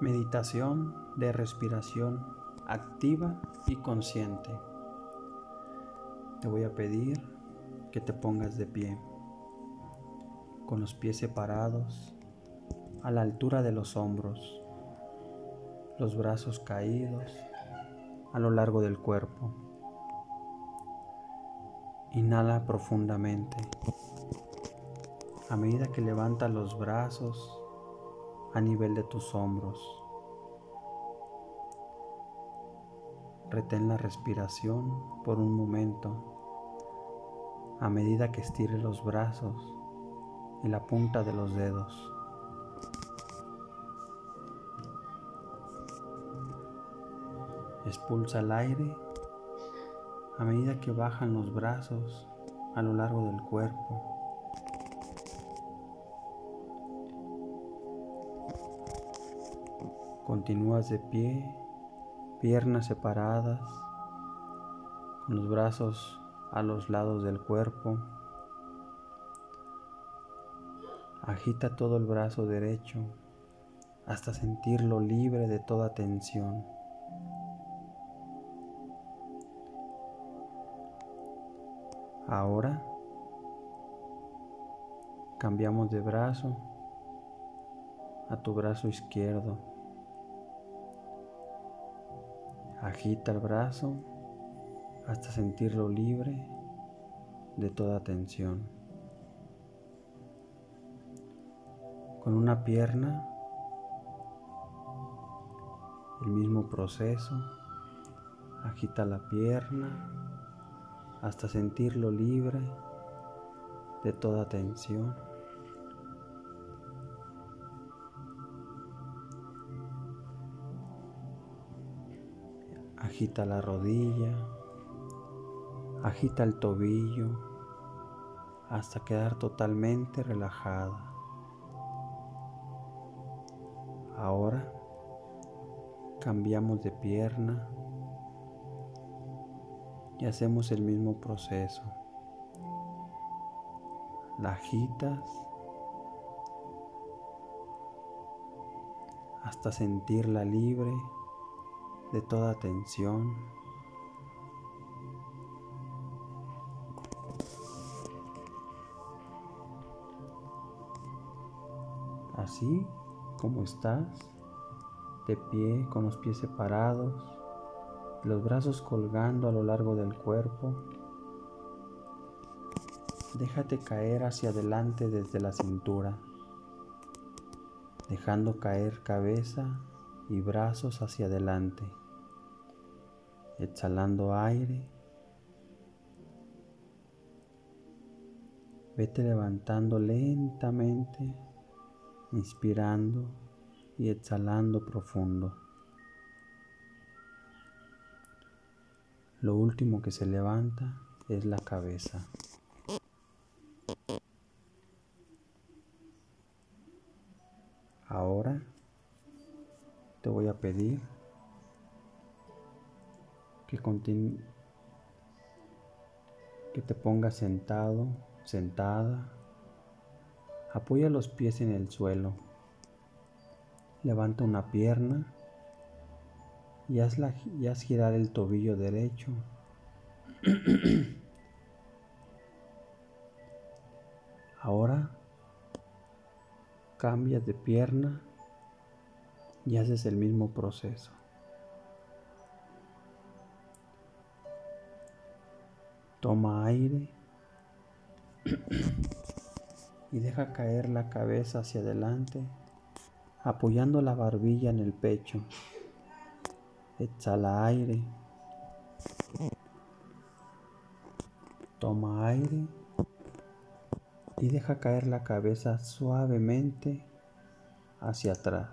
Meditación de respiración activa y consciente. Te voy a pedir que te pongas de pie, con los pies separados a la altura de los hombros, los brazos caídos a lo largo del cuerpo. Inhala profundamente. A medida que levantas los brazos, a nivel de tus hombros. Retén la respiración por un momento a medida que estires los brazos y la punta de los dedos. Expulsa el aire a medida que bajan los brazos a lo largo del cuerpo. Continúas de pie, piernas separadas, con los brazos a los lados del cuerpo. Agita todo el brazo derecho hasta sentirlo libre de toda tensión. Ahora cambiamos de brazo a tu brazo izquierdo. Agita el brazo hasta sentirlo libre de toda tensión. Con una pierna, el mismo proceso. Agita la pierna hasta sentirlo libre de toda tensión. Agita la rodilla, agita el tobillo hasta quedar totalmente relajada. Ahora cambiamos de pierna y hacemos el mismo proceso. La agitas hasta sentirla libre de toda tensión. Así como estás, de pie con los pies separados, los brazos colgando a lo largo del cuerpo, déjate caer hacia adelante desde la cintura, dejando caer cabeza y brazos hacia adelante exhalando aire. Vete levantando lentamente, inspirando y exhalando profundo. Lo último que se levanta es la cabeza. Ahora te voy a pedir que, que te pongas sentado, sentada. Apoya los pies en el suelo. Levanta una pierna y, hazla, y haz girar el tobillo derecho. Ahora cambias de pierna y haces el mismo proceso. Toma aire y deja caer la cabeza hacia adelante, apoyando la barbilla en el pecho. Exhala aire. Toma aire y deja caer la cabeza suavemente hacia atrás.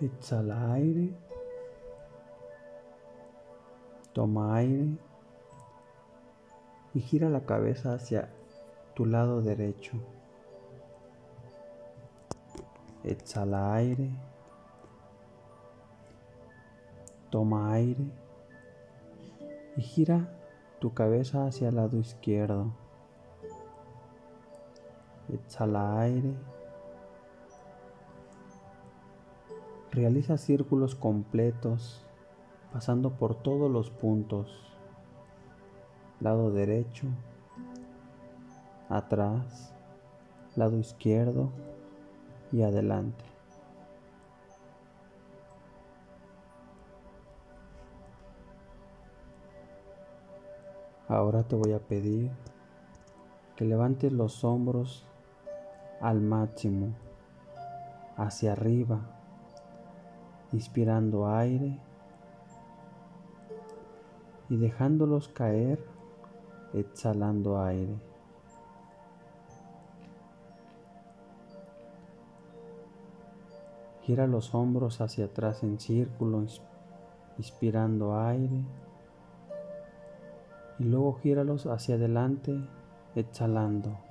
Exhala aire. Toma aire y gira la cabeza hacia tu lado derecho. Exhala aire. Toma aire y gira tu cabeza hacia el lado izquierdo. Exhala aire. Realiza círculos completos pasando por todos los puntos. Lado derecho, atrás, lado izquierdo y adelante. Ahora te voy a pedir que levantes los hombros al máximo, hacia arriba, inspirando aire y dejándolos caer, exhalando aire. Gira los hombros hacia atrás en círculo, inspirando aire. Y luego gíralos hacia adelante, exhalando.